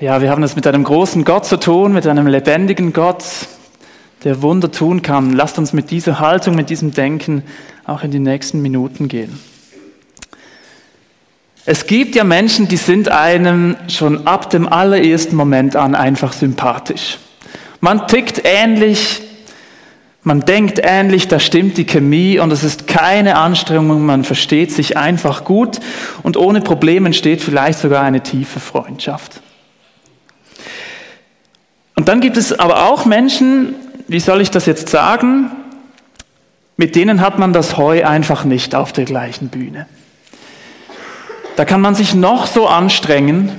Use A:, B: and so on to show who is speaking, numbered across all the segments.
A: Ja, wir haben es mit einem großen Gott zu tun, mit einem lebendigen Gott, der Wunder tun kann. Lasst uns mit dieser Haltung, mit diesem Denken auch in die nächsten Minuten gehen. Es gibt ja Menschen, die sind einem schon ab dem allerersten Moment an einfach sympathisch. Man tickt ähnlich, man denkt ähnlich, da stimmt die Chemie und es ist keine Anstrengung, man versteht sich einfach gut und ohne Probleme entsteht vielleicht sogar eine tiefe Freundschaft. Und dann gibt es aber auch Menschen, wie soll ich das jetzt sagen, mit denen hat man das Heu einfach nicht auf der gleichen Bühne. Da kann man sich noch so anstrengen.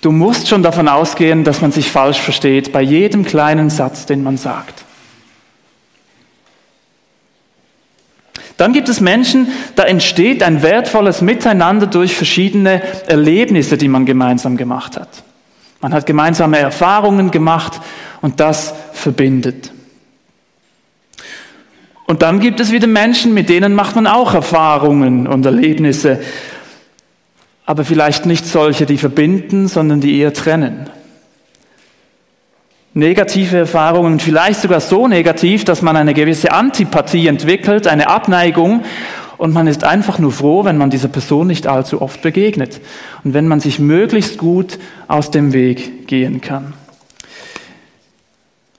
A: Du musst schon davon ausgehen, dass man sich falsch versteht bei jedem kleinen Satz, den man sagt. Dann gibt es Menschen, da entsteht ein wertvolles Miteinander durch verschiedene Erlebnisse, die man gemeinsam gemacht hat. Man hat gemeinsame Erfahrungen gemacht und das verbindet. Und dann gibt es wieder Menschen, mit denen macht man auch Erfahrungen und Erlebnisse, aber vielleicht nicht solche, die verbinden, sondern die eher trennen. Negative Erfahrungen, vielleicht sogar so negativ, dass man eine gewisse Antipathie entwickelt, eine Abneigung und man ist einfach nur froh, wenn man dieser Person nicht allzu oft begegnet und wenn man sich möglichst gut aus dem Weg gehen kann.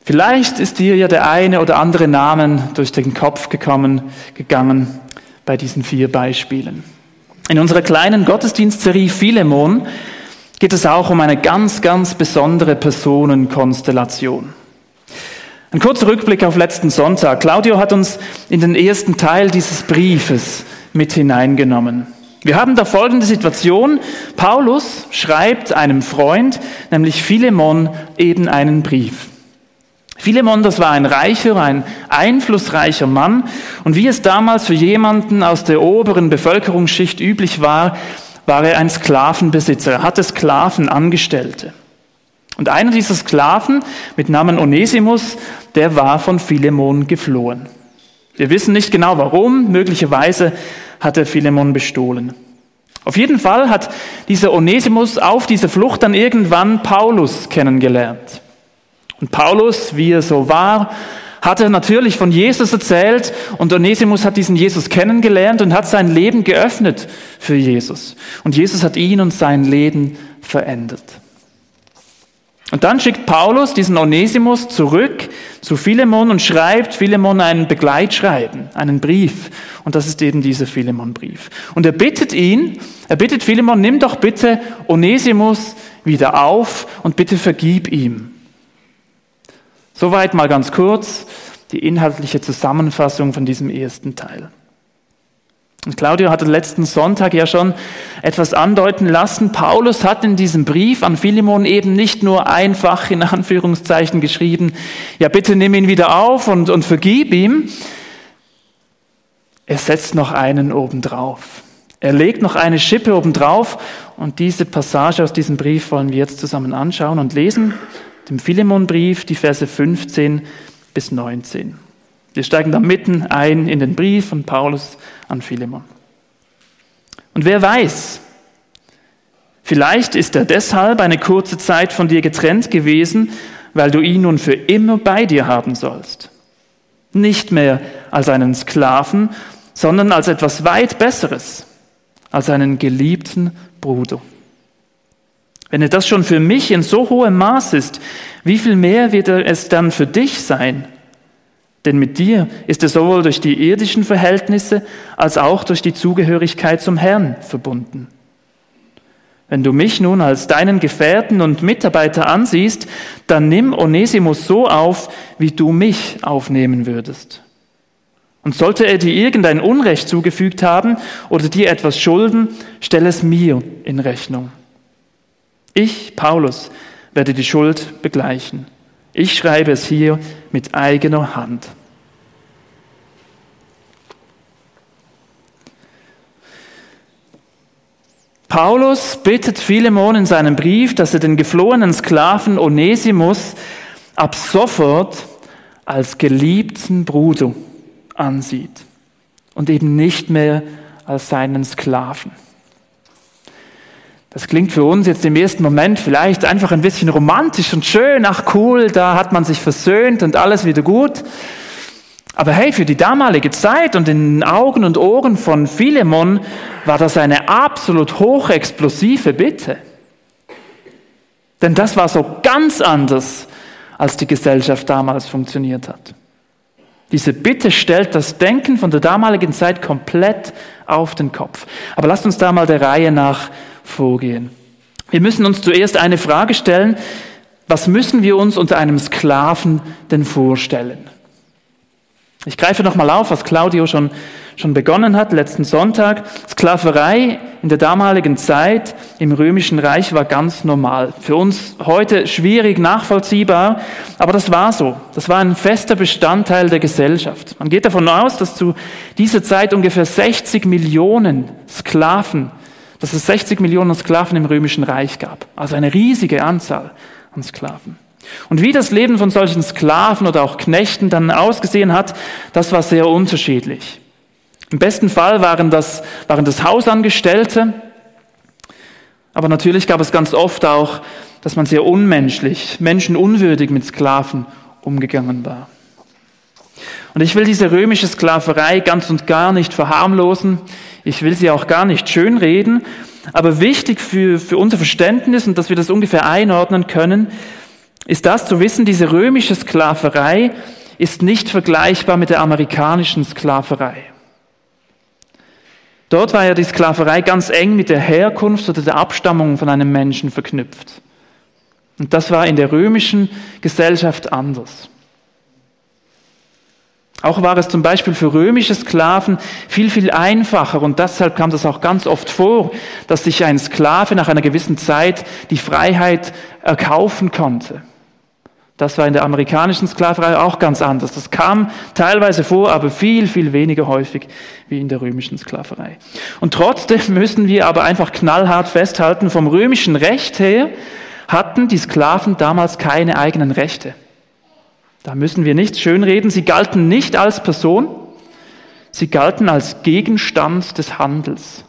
A: Vielleicht ist dir ja der eine oder andere Namen durch den Kopf gekommen, gegangen bei diesen vier Beispielen. In unserer kleinen Gottesdienstserie Philemon geht es auch um eine ganz, ganz besondere Personenkonstellation. Ein kurzer Rückblick auf letzten Sonntag. Claudio hat uns in den ersten Teil dieses Briefes mit hineingenommen. Wir haben da folgende Situation. Paulus schreibt einem Freund, nämlich Philemon, eben einen Brief. Philemon, das war ein reicher, ein einflussreicher Mann. Und wie es damals für jemanden aus der oberen Bevölkerungsschicht üblich war, war er ein Sklavenbesitzer. Er hatte Sklavenangestellte. Und einer dieser Sklaven mit Namen Onesimus, der war von Philemon geflohen. Wir wissen nicht genau warum, möglicherweise hat er Philemon bestohlen. Auf jeden Fall hat dieser Onesimus auf dieser Flucht dann irgendwann Paulus kennengelernt. Und Paulus, wie er so war, hat er natürlich von Jesus erzählt und Onesimus hat diesen Jesus kennengelernt und hat sein Leben geöffnet für Jesus. Und Jesus hat ihn und sein Leben verändert. Und dann schickt Paulus diesen Onesimus zurück zu Philemon und schreibt Philemon einen Begleitschreiben, einen Brief. Und das ist eben dieser Philemon-Brief. Und er bittet ihn, er bittet Philemon, nimm doch bitte Onesimus wieder auf und bitte vergib ihm. Soweit mal ganz kurz die inhaltliche Zusammenfassung von diesem ersten Teil. Und Claudio hatte letzten Sonntag ja schon etwas andeuten lassen. Paulus hat in diesem Brief an Philemon eben nicht nur einfach in Anführungszeichen geschrieben, ja bitte nimm ihn wieder auf und, und vergib ihm. Er setzt noch einen obendrauf. Er legt noch eine Schippe obendrauf und diese Passage aus diesem Brief wollen wir jetzt zusammen anschauen und lesen. Dem Philemon-Brief, die Verse 15 bis 19. Wir steigen da mitten ein in den Brief von Paulus an Philemon. Und wer weiß, vielleicht ist er deshalb eine kurze Zeit von dir getrennt gewesen, weil du ihn nun für immer bei dir haben sollst. Nicht mehr als einen Sklaven, sondern als etwas weit Besseres, als einen geliebten Bruder. Wenn er das schon für mich in so hohem Maß ist, wie viel mehr wird er es dann für dich sein? Denn mit dir ist er sowohl durch die irdischen Verhältnisse als auch durch die Zugehörigkeit zum Herrn verbunden. Wenn du mich nun als deinen Gefährten und Mitarbeiter ansiehst, dann nimm Onesimus so auf, wie du mich aufnehmen würdest. Und sollte er dir irgendein Unrecht zugefügt haben oder dir etwas schulden, stell es mir in Rechnung. Ich, Paulus, werde die Schuld begleichen. Ich schreibe es hier mit eigener Hand. Paulus bittet Philemon in seinem Brief, dass er den geflohenen Sklaven Onesimus ab sofort als geliebten Bruder ansieht und eben nicht mehr als seinen Sklaven. Das klingt für uns jetzt im ersten Moment vielleicht einfach ein bisschen romantisch und schön. Ach cool, da hat man sich versöhnt und alles wieder gut. Aber hey, für die damalige Zeit und in den Augen und Ohren von Philemon war das eine absolut hochexplosive Bitte. Denn das war so ganz anders, als die Gesellschaft damals funktioniert hat. Diese Bitte stellt das Denken von der damaligen Zeit komplett auf den Kopf. Aber lasst uns da mal der Reihe nach vorgehen. Wir müssen uns zuerst eine Frage stellen, was müssen wir uns unter einem Sklaven denn vorstellen? Ich greife nochmal auf, was Claudio schon, schon begonnen hat, letzten Sonntag. Sklaverei in der damaligen Zeit im Römischen Reich war ganz normal. Für uns heute schwierig nachvollziehbar, aber das war so. Das war ein fester Bestandteil der Gesellschaft. Man geht davon aus, dass zu dieser Zeit ungefähr 60 Millionen Sklaven dass es 60 Millionen Sklaven im Römischen Reich gab. Also eine riesige Anzahl an Sklaven. Und wie das Leben von solchen Sklaven oder auch Knechten dann ausgesehen hat, das war sehr unterschiedlich. Im besten Fall waren das, waren das Hausangestellte, aber natürlich gab es ganz oft auch, dass man sehr unmenschlich, menschenunwürdig mit Sklaven umgegangen war. Und ich will diese römische Sklaverei ganz und gar nicht verharmlosen. Ich will sie auch gar nicht schönreden. Aber wichtig für, für unser Verständnis und dass wir das ungefähr einordnen können, ist das zu wissen, diese römische Sklaverei ist nicht vergleichbar mit der amerikanischen Sklaverei. Dort war ja die Sklaverei ganz eng mit der Herkunft oder der Abstammung von einem Menschen verknüpft. Und das war in der römischen Gesellschaft anders. Auch war es zum Beispiel für römische Sklaven viel, viel einfacher und deshalb kam das auch ganz oft vor, dass sich ein Sklave nach einer gewissen Zeit die Freiheit erkaufen konnte. Das war in der amerikanischen Sklaverei auch ganz anders. Das kam teilweise vor, aber viel, viel weniger häufig wie in der römischen Sklaverei. Und trotzdem müssen wir aber einfach knallhart festhalten, vom römischen Recht her hatten die Sklaven damals keine eigenen Rechte. Da müssen wir nichts schönreden. Sie galten nicht als Person, sie galten als Gegenstand des Handels.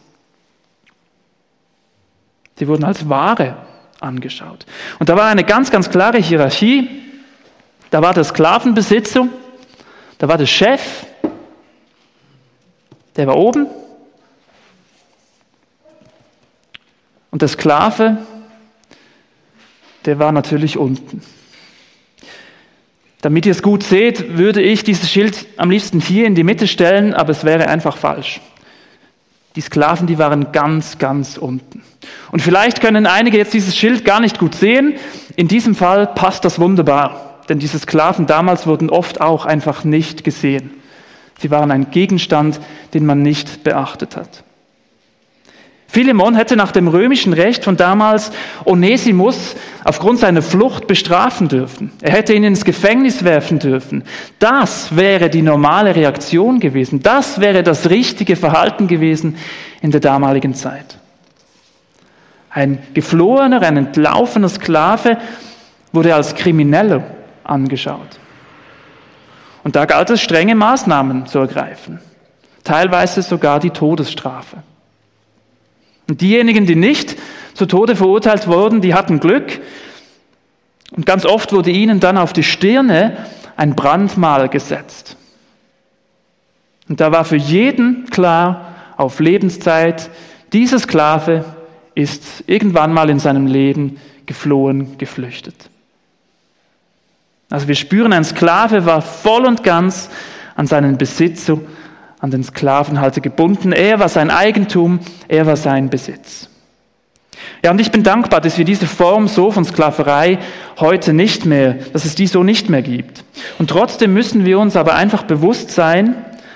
A: Sie wurden als Ware angeschaut. Und da war eine ganz, ganz klare Hierarchie. Da war der Sklavenbesitzer, da war der Chef, der war oben. Und der Sklave, der war natürlich unten. Damit ihr es gut seht, würde ich dieses Schild am liebsten hier in die Mitte stellen, aber es wäre einfach falsch. Die Sklaven, die waren ganz, ganz unten. Und vielleicht können einige jetzt dieses Schild gar nicht gut sehen. In diesem Fall passt das wunderbar, denn diese Sklaven damals wurden oft auch einfach nicht gesehen. Sie waren ein Gegenstand, den man nicht beachtet hat. Philemon hätte nach dem römischen Recht von damals Onesimus aufgrund seiner Flucht bestrafen dürfen. Er hätte ihn ins Gefängnis werfen dürfen. Das wäre die normale Reaktion gewesen. Das wäre das richtige Verhalten gewesen in der damaligen Zeit. Ein geflohener, ein entlaufener Sklave wurde als Krimineller angeschaut. Und da galt es, strenge Maßnahmen zu ergreifen. Teilweise sogar die Todesstrafe. Und diejenigen, die nicht zu Tode verurteilt wurden, die hatten Glück. Und ganz oft wurde ihnen dann auf die Stirne ein Brandmal gesetzt. Und da war für jeden klar, auf Lebenszeit, dieser Sklave ist irgendwann mal in seinem Leben geflohen, geflüchtet. Also wir spüren, ein Sklave war voll und ganz an seinen Besitzer an den Sklavenhalter gebunden. Er war sein Eigentum, er war sein Besitz. Ja, und ich bin dankbar, dass wir diese Form so von Sklaverei heute nicht mehr, dass es die so nicht mehr gibt. Und trotzdem müssen wir uns aber einfach bewusst sein,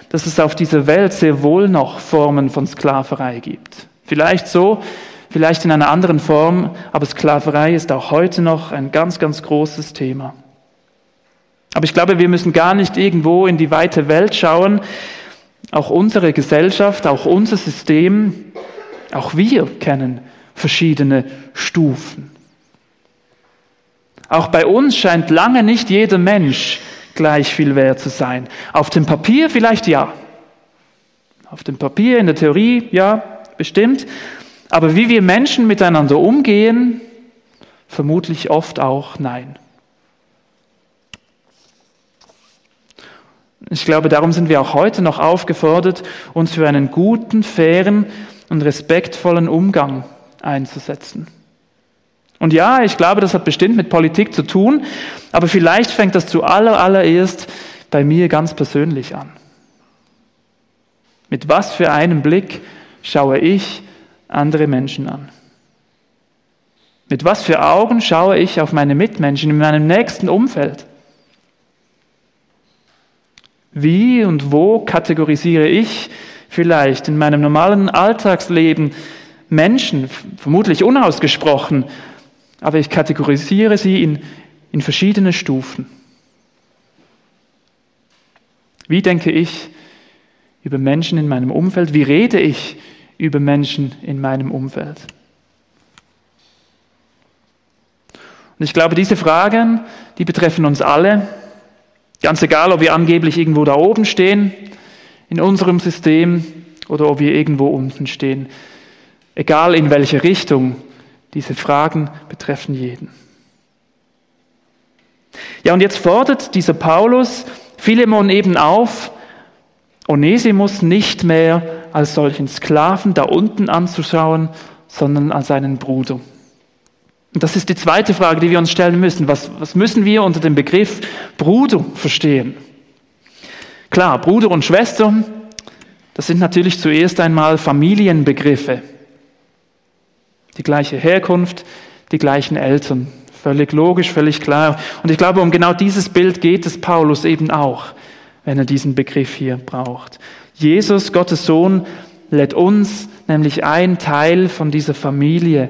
A: dass es auf dieser Welt sehr wohl noch Formen von Sklaverei gibt. Vielleicht so, vielleicht in einer anderen Form, aber Sklaverei ist auch heute noch ein ganz, ganz großes Thema. Aber ich glaube, wir müssen gar nicht irgendwo in die weite Welt schauen. Auch unsere Gesellschaft, auch unser System, auch wir kennen verschiedene Stufen. Auch bei uns scheint lange nicht jeder Mensch gleich viel wert zu sein. Auf dem Papier vielleicht ja. Auf dem Papier, in der Theorie ja, bestimmt. Aber wie wir Menschen miteinander umgehen, vermutlich oft auch nein. Ich glaube, darum sind wir auch heute noch aufgefordert, uns für einen guten, fairen und respektvollen Umgang einzusetzen. Und ja, ich glaube, das hat bestimmt mit Politik zu tun, aber vielleicht fängt das zuallererst bei mir ganz persönlich an. Mit was für einem Blick schaue ich andere Menschen an? Mit was für Augen schaue ich auf meine Mitmenschen in meinem nächsten Umfeld? Wie und wo kategorisiere ich vielleicht in meinem normalen Alltagsleben Menschen, vermutlich unausgesprochen, aber ich kategorisiere sie in, in verschiedene Stufen. Wie denke ich über Menschen in meinem Umfeld? Wie rede ich über Menschen in meinem Umfeld? Und ich glaube, diese Fragen, die betreffen uns alle, ganz egal, ob wir angeblich irgendwo da oben stehen in unserem System oder ob wir irgendwo unten stehen. Egal in welche Richtung, diese Fragen betreffen jeden. Ja, und jetzt fordert dieser Paulus Philemon eben auf, Onesimus nicht mehr als solchen Sklaven da unten anzuschauen, sondern als einen Bruder. Und das ist die zweite Frage, die wir uns stellen müssen. Was, was müssen wir unter dem Begriff Bruder verstehen? Klar, Bruder und Schwester, das sind natürlich zuerst einmal Familienbegriffe. Die gleiche Herkunft, die gleichen Eltern. Völlig logisch, völlig klar. Und ich glaube, um genau dieses Bild geht es Paulus eben auch, wenn er diesen Begriff hier braucht. Jesus, Gottes Sohn, lädt uns nämlich ein, Teil von dieser Familie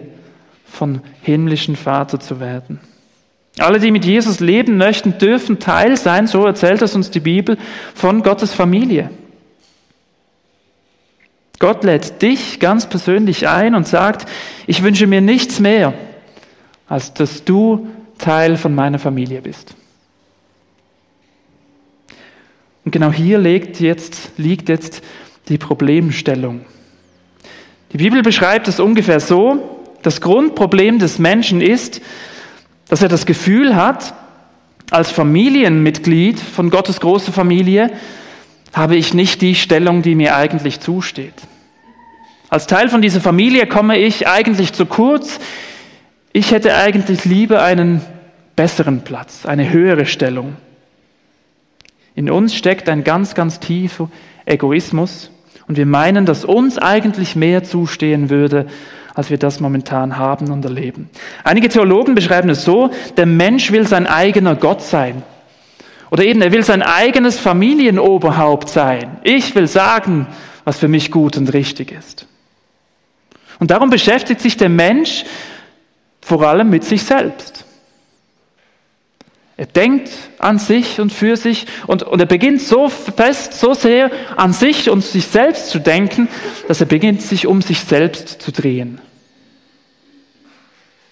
A: von himmlischen Vater zu werden. Alle, die mit Jesus leben möchten, dürfen Teil sein, so erzählt es uns die Bibel, von Gottes Familie. Gott lädt dich ganz persönlich ein und sagt, ich wünsche mir nichts mehr, als dass du Teil von meiner Familie bist. Und genau hier liegt jetzt, liegt jetzt die Problemstellung. Die Bibel beschreibt es ungefähr so, das Grundproblem des Menschen ist, dass er das Gefühl hat, als Familienmitglied von Gottes großer Familie habe ich nicht die Stellung, die mir eigentlich zusteht. Als Teil von dieser Familie komme ich eigentlich zu kurz. Ich hätte eigentlich lieber einen besseren Platz, eine höhere Stellung. In uns steckt ein ganz, ganz tiefer Egoismus und wir meinen, dass uns eigentlich mehr zustehen würde als wir das momentan haben und erleben. Einige Theologen beschreiben es so, der Mensch will sein eigener Gott sein. Oder eben, er will sein eigenes Familienoberhaupt sein. Ich will sagen, was für mich gut und richtig ist. Und darum beschäftigt sich der Mensch vor allem mit sich selbst. Er denkt an sich und für sich und, und er beginnt so fest, so sehr an sich und sich selbst zu denken, dass er beginnt, sich um sich selbst zu drehen.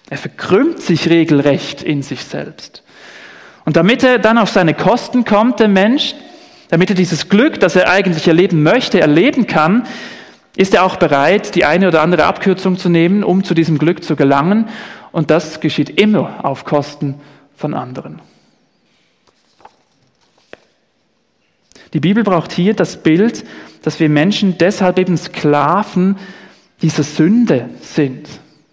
A: Er verkrümmt sich regelrecht in sich selbst. Und damit er dann auf seine Kosten kommt, der Mensch, damit er dieses Glück, das er eigentlich erleben möchte, erleben kann, ist er auch bereit, die eine oder andere Abkürzung zu nehmen, um zu diesem Glück zu gelangen. Und das geschieht immer auf Kosten von anderen. Die Bibel braucht hier das Bild, dass wir Menschen deshalb eben Sklaven dieser Sünde sind.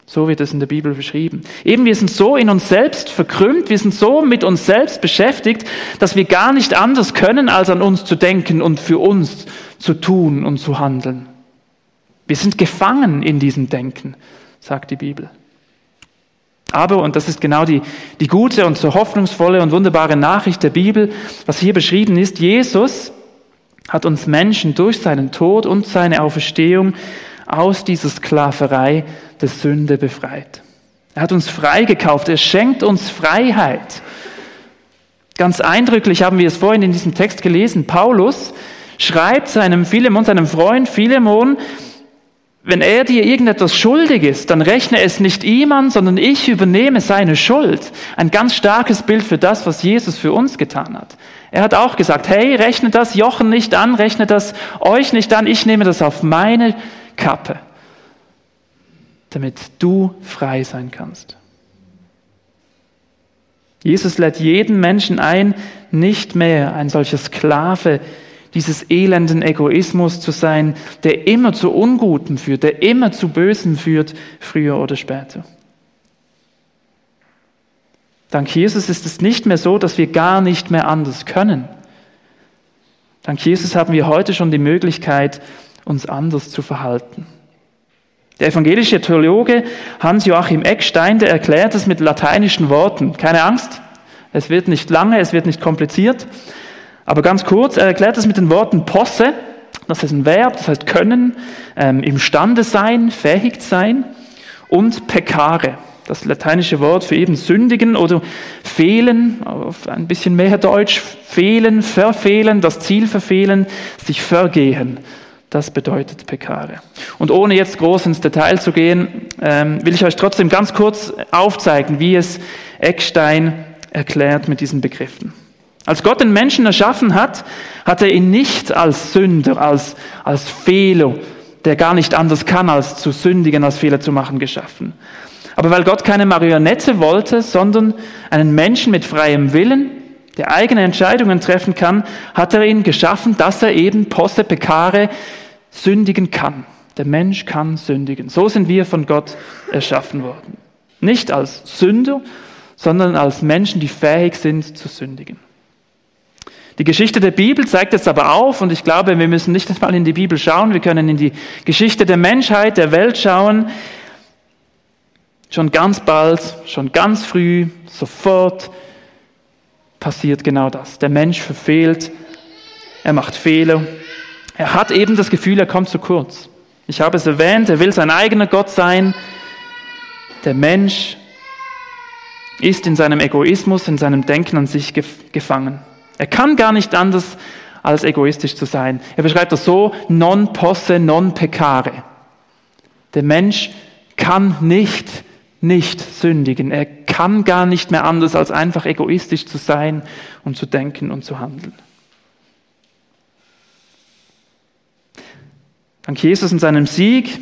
A: So wird es in der Bibel beschrieben. Eben, wir sind so in uns selbst verkrümmt, wir sind so mit uns selbst beschäftigt, dass wir gar nicht anders können, als an uns zu denken und für uns zu tun und zu handeln. Wir sind gefangen in diesem Denken, sagt die Bibel. Aber, und das ist genau die, die gute und so hoffnungsvolle und wunderbare Nachricht der Bibel, was hier beschrieben ist, Jesus hat uns Menschen durch seinen Tod und seine Auferstehung aus dieser Sklaverei der Sünde befreit. Er hat uns freigekauft, er schenkt uns Freiheit. Ganz eindrücklich haben wir es vorhin in diesem Text gelesen. Paulus schreibt seinem Philemon, seinem Freund Philemon, wenn er dir irgendetwas schuldig ist, dann rechne es nicht ihm an, sondern ich übernehme seine Schuld. Ein ganz starkes Bild für das, was Jesus für uns getan hat. Er hat auch gesagt, hey, rechne das Jochen nicht an, rechne das euch nicht an, ich nehme das auf meine Kappe. damit du frei sein kannst. Jesus lädt jeden Menschen ein, nicht mehr ein solcher Sklave dieses elenden Egoismus zu sein, der immer zu Unguten führt, der immer zu Bösen führt, früher oder später. Dank Jesus ist es nicht mehr so, dass wir gar nicht mehr anders können. Dank Jesus haben wir heute schon die Möglichkeit, uns anders zu verhalten. Der evangelische Theologe Hans-Joachim Eckstein, der erklärt es mit lateinischen Worten. Keine Angst, es wird nicht lange, es wird nicht kompliziert. Aber ganz kurz, er erklärt es mit den Worten posse, das ist ein Verb, das heißt können, ähm, imstande sein, fähig sein, und peccare, das lateinische Wort für eben sündigen oder fehlen, auf ein bisschen mehr Deutsch, fehlen, verfehlen, das Ziel verfehlen, sich vergehen. Das bedeutet Peccare. Und ohne jetzt groß ins Detail zu gehen, ähm, will ich euch trotzdem ganz kurz aufzeigen, wie es Eckstein erklärt mit diesen Begriffen. Als Gott den Menschen erschaffen hat, hat er ihn nicht als Sünder, als, als Fehler, der gar nicht anders kann, als zu sündigen, als Fehler zu machen, geschaffen. Aber weil Gott keine Marionette wollte, sondern einen Menschen mit freiem Willen, der eigene Entscheidungen treffen kann, hat er ihn geschaffen, dass er eben posse peccare sündigen kann. Der Mensch kann sündigen. So sind wir von Gott erschaffen worden. Nicht als Sünder, sondern als Menschen, die fähig sind zu sündigen. Die Geschichte der Bibel zeigt es aber auf, und ich glaube, wir müssen nicht einmal in die Bibel schauen, wir können in die Geschichte der Menschheit, der Welt schauen. Schon ganz bald, schon ganz früh, sofort passiert genau das. Der Mensch verfehlt, er macht Fehler, er hat eben das Gefühl, er kommt zu kurz. Ich habe es erwähnt, er will sein eigener Gott sein. Der Mensch ist in seinem Egoismus, in seinem Denken an sich gefangen. Er kann gar nicht anders, als egoistisch zu sein. Er beschreibt das so, non posse, non peccare. Der Mensch kann nicht, nicht sündigen. Er kann gar nicht mehr anders, als einfach egoistisch zu sein und zu denken und zu handeln. Dank Jesus und seinem Sieg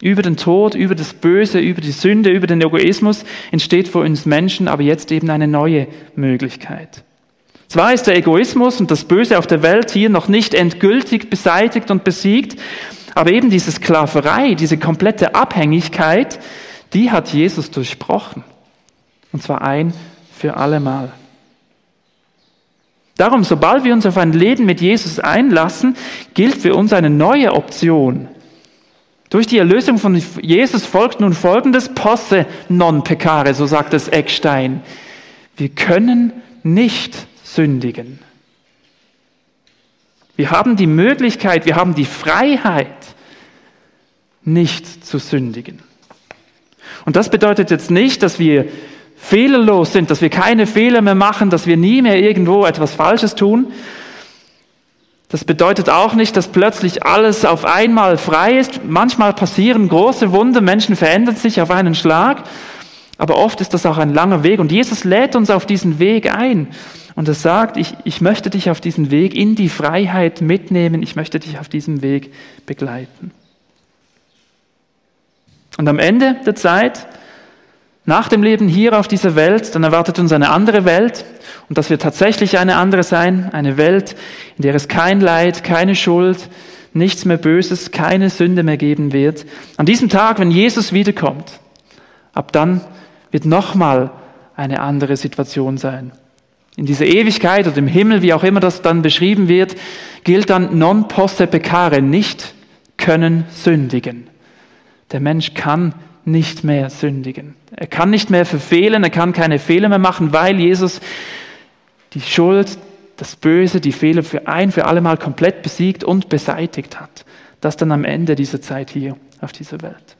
A: über den Tod, über das Böse, über die Sünde, über den Egoismus entsteht für uns Menschen aber jetzt eben eine neue Möglichkeit. Zwar ist der Egoismus und das Böse auf der Welt hier noch nicht endgültig beseitigt und besiegt, aber eben diese Sklaverei, diese komplette Abhängigkeit, die hat Jesus durchbrochen. Und zwar ein für allemal. Darum, sobald wir uns auf ein Leben mit Jesus einlassen, gilt für uns eine neue Option. Durch die Erlösung von Jesus folgt nun folgendes Posse non peccare, so sagt es Eckstein. Wir können nicht sündigen. Wir haben die Möglichkeit, wir haben die Freiheit, nicht zu sündigen. Und das bedeutet jetzt nicht, dass wir fehlerlos sind, dass wir keine Fehler mehr machen, dass wir nie mehr irgendwo etwas Falsches tun. Das bedeutet auch nicht, dass plötzlich alles auf einmal frei ist. Manchmal passieren große Wunder, Menschen verändern sich auf einen Schlag, aber oft ist das auch ein langer Weg und Jesus lädt uns auf diesen Weg ein und er sagt, ich, ich möchte dich auf diesen Weg in die Freiheit mitnehmen, ich möchte dich auf diesem Weg begleiten. Und am Ende der Zeit nach dem Leben hier auf dieser Welt, dann erwartet uns eine andere Welt und das wird tatsächlich eine andere sein, eine Welt, in der es kein Leid, keine Schuld, nichts mehr Böses, keine Sünde mehr geben wird. An diesem Tag, wenn Jesus wiederkommt, ab dann wird nochmal eine andere Situation sein. In dieser Ewigkeit oder im Himmel, wie auch immer das dann beschrieben wird, gilt dann non posse peccare, nicht können sündigen. Der Mensch kann nicht mehr sündigen. Er kann nicht mehr verfehlen, er kann keine Fehler mehr machen, weil Jesus die Schuld, das Böse, die Fehler für ein, für alle Mal komplett besiegt und beseitigt hat. Das dann am Ende dieser Zeit hier auf dieser Welt.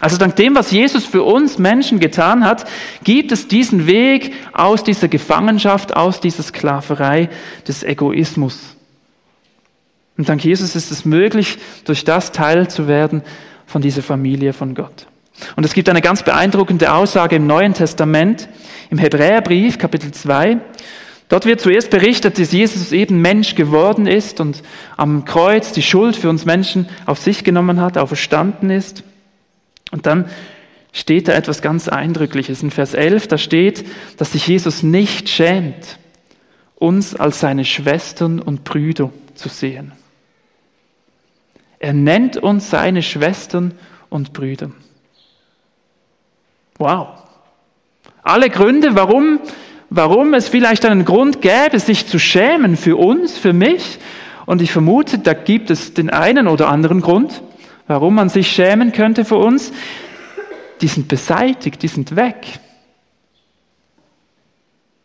A: Also dank dem, was Jesus für uns Menschen getan hat, gibt es diesen Weg aus dieser Gefangenschaft, aus dieser Sklaverei des Egoismus. Und dank Jesus ist es möglich, durch das Teil zu werden von dieser Familie von Gott. Und es gibt eine ganz beeindruckende Aussage im Neuen Testament, im Hebräerbrief, Kapitel 2. Dort wird zuerst berichtet, dass Jesus eben Mensch geworden ist und am Kreuz die Schuld für uns Menschen auf sich genommen hat, auferstanden ist. Und dann steht da etwas ganz Eindrückliches. In Vers 11, da steht, dass sich Jesus nicht schämt, uns als seine Schwestern und Brüder zu sehen. Er nennt uns seine Schwestern und Brüder. Wow. Alle Gründe, warum, warum es vielleicht einen Grund gäbe, sich zu schämen für uns, für mich. Und ich vermute, da gibt es den einen oder anderen Grund, warum man sich schämen könnte für uns die sind beseitigt, die sind weg.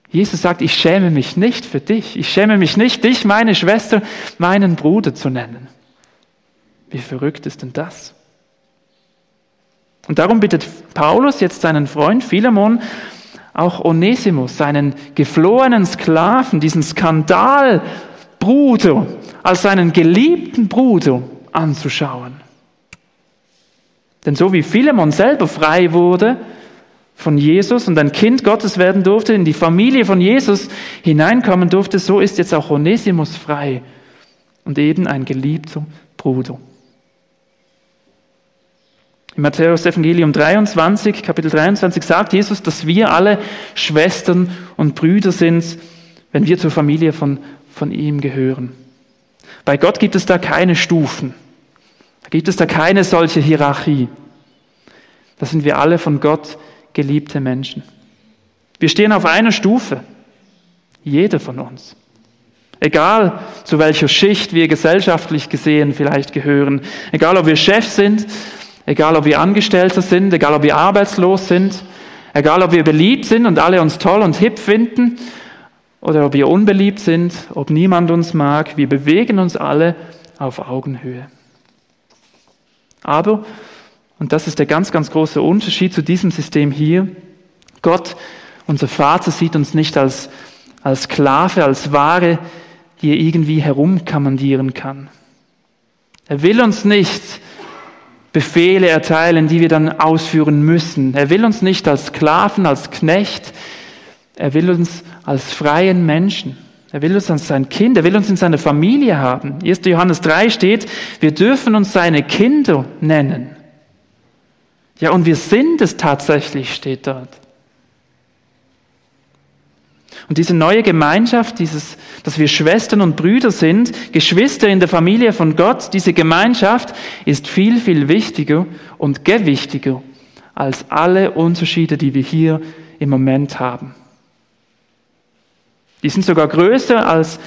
A: Jesus sagt, ich schäme mich nicht für dich. Ich schäme mich nicht, dich, meine Schwester, meinen Bruder zu nennen. Wie verrückt ist denn das? Und darum bittet Paulus jetzt seinen Freund Philemon, auch Onesimus, seinen geflohenen Sklaven, diesen Skandalbruder, als seinen geliebten Bruder anzuschauen. Denn so wie Philemon selber frei wurde von Jesus und ein Kind Gottes werden durfte, in die Familie von Jesus hineinkommen durfte, so ist jetzt auch Onesimus frei und eben ein geliebter Bruder. Im Matthäus Evangelium 23, Kapitel 23 sagt Jesus, dass wir alle Schwestern und Brüder sind, wenn wir zur Familie von, von ihm gehören. Bei Gott gibt es da keine Stufen. Gibt es da keine solche Hierarchie. Da sind wir alle von Gott geliebte Menschen. Wir stehen auf einer Stufe. Jeder von uns. Egal zu welcher Schicht wir gesellschaftlich gesehen vielleicht gehören. Egal ob wir Chef sind. Egal ob wir Angestellte sind. Egal ob wir arbeitslos sind. Egal ob wir beliebt sind und alle uns toll und hip finden. Oder ob wir unbeliebt sind. Ob niemand uns mag. Wir bewegen uns alle auf Augenhöhe. Aber, und das ist der ganz, ganz große Unterschied zu diesem System hier, Gott, unser Vater, sieht uns nicht als, als Sklave, als Ware, die er irgendwie herumkommandieren kann. Er will uns nicht Befehle erteilen, die wir dann ausführen müssen. Er will uns nicht als Sklaven, als Knecht. Er will uns als freien Menschen. Er will uns als sein Kind, er will uns in seiner Familie haben. 1. Johannes 3 steht, wir dürfen uns seine Kinder nennen. Ja, und wir sind es tatsächlich, steht dort. Und diese neue Gemeinschaft, dieses, dass wir Schwestern und Brüder sind, Geschwister in der Familie von Gott, diese Gemeinschaft ist viel, viel wichtiger und gewichtiger als alle Unterschiede, die wir hier im Moment haben. Die sind sogar größer als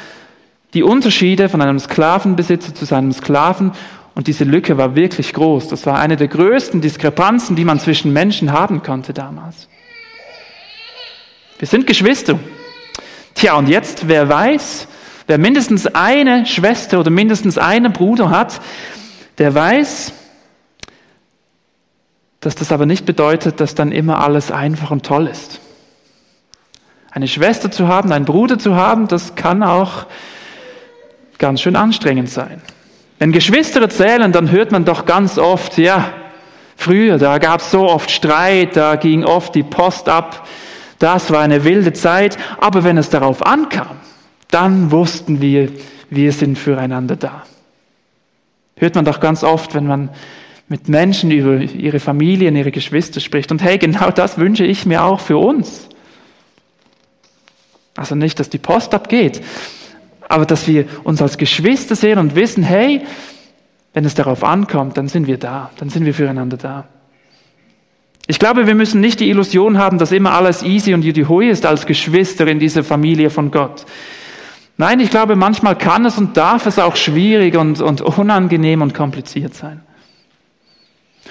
A: die Unterschiede von einem Sklavenbesitzer zu seinem Sklaven. Und diese Lücke war wirklich groß. Das war eine der größten Diskrepanzen, die man zwischen Menschen haben konnte damals. Wir sind Geschwister. Tja, und jetzt, wer weiß, wer mindestens eine Schwester oder mindestens einen Bruder hat, der weiß, dass das aber nicht bedeutet, dass dann immer alles einfach und toll ist. Eine Schwester zu haben, einen Bruder zu haben, das kann auch ganz schön anstrengend sein. Wenn Geschwister erzählen, dann hört man doch ganz oft, ja, früher, da gab es so oft Streit, da ging oft die Post ab, das war eine wilde Zeit, aber wenn es darauf ankam, dann wussten wir, wir sind füreinander da. Hört man doch ganz oft, wenn man mit Menschen über ihre Familien, ihre Geschwister spricht. Und hey, genau das wünsche ich mir auch für uns. Also nicht, dass die Post abgeht, aber dass wir uns als Geschwister sehen und wissen, hey, wenn es darauf ankommt, dann sind wir da, dann sind wir füreinander da. Ich glaube, wir müssen nicht die Illusion haben, dass immer alles easy und judihui ist als Geschwister in dieser Familie von Gott. Nein, ich glaube, manchmal kann es und darf es auch schwierig und, und unangenehm und kompliziert sein.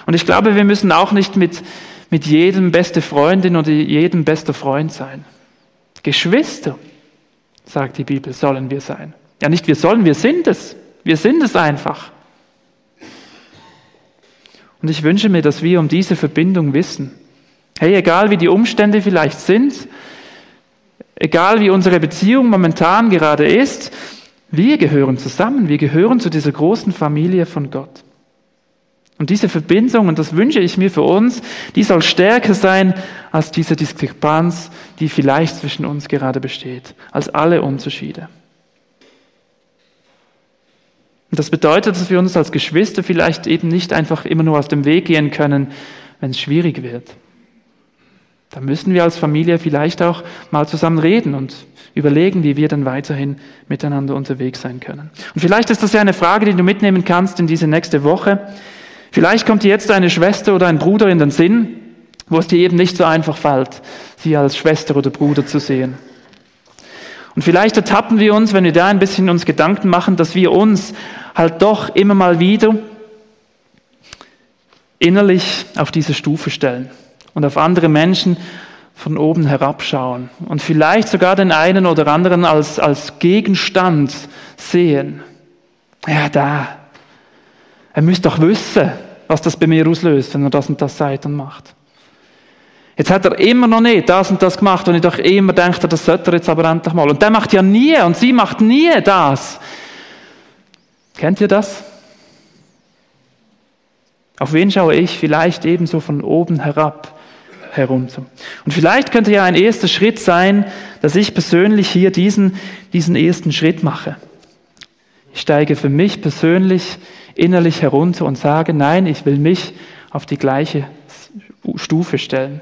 A: Und ich glaube, wir müssen auch nicht mit, mit jedem beste Freundin oder jedem bester Freund sein. Geschwister, sagt die Bibel, sollen wir sein. Ja, nicht wir sollen, wir sind es. Wir sind es einfach. Und ich wünsche mir, dass wir um diese Verbindung wissen. Hey, egal wie die Umstände vielleicht sind, egal wie unsere Beziehung momentan gerade ist, wir gehören zusammen, wir gehören zu dieser großen Familie von Gott. Und diese Verbindung, und das wünsche ich mir für uns, die soll stärker sein als diese Diskrepanz, die vielleicht zwischen uns gerade besteht, als alle Unterschiede. Und das bedeutet, dass wir uns als Geschwister vielleicht eben nicht einfach immer nur aus dem Weg gehen können, wenn es schwierig wird. Da müssen wir als Familie vielleicht auch mal zusammen reden und überlegen, wie wir dann weiterhin miteinander unterwegs sein können. Und vielleicht ist das ja eine Frage, die du mitnehmen kannst in diese nächste Woche. Vielleicht kommt dir jetzt eine Schwester oder ein Bruder in den Sinn, wo es dir eben nicht so einfach fällt, sie als Schwester oder Bruder zu sehen. Und vielleicht ertappen wir uns, wenn wir da ein bisschen uns Gedanken machen, dass wir uns halt doch immer mal wieder innerlich auf diese Stufe stellen und auf andere Menschen von oben herabschauen und vielleicht sogar den einen oder anderen als, als Gegenstand sehen. Ja, da. Er müsste doch wissen, was das bei mir auslöst, wenn er das und das sagt und macht. Jetzt hat er immer noch nicht das und das gemacht und ich doch immer denke, das sollte er jetzt aber endlich mal. Und der macht ja nie und sie macht nie das. Kennt ihr das? Auf wen schaue ich vielleicht ebenso von oben herab herunter? Und vielleicht könnte ja ein erster Schritt sein, dass ich persönlich hier diesen, diesen ersten Schritt mache. Ich steige für mich persönlich innerlich herunter und sage, nein, ich will mich auf die gleiche Stufe stellen.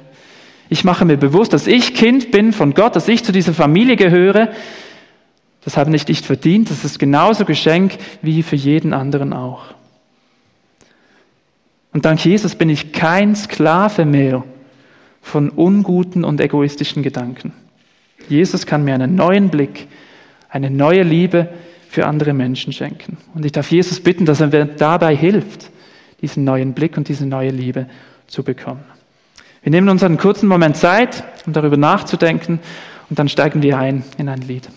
A: Ich mache mir bewusst, dass ich Kind bin von Gott, dass ich zu dieser Familie gehöre. Das habe ich nicht verdient. Das ist genauso Geschenk wie für jeden anderen auch. Und dank Jesus bin ich kein Sklave mehr von unguten und egoistischen Gedanken. Jesus kann mir einen neuen Blick, eine neue Liebe für andere Menschen schenken. Und ich darf Jesus bitten, dass er mir dabei hilft, diesen neuen Blick und diese neue Liebe zu bekommen. Wir nehmen uns einen kurzen Moment Zeit, um darüber nachzudenken und dann steigen wir ein in ein Lied.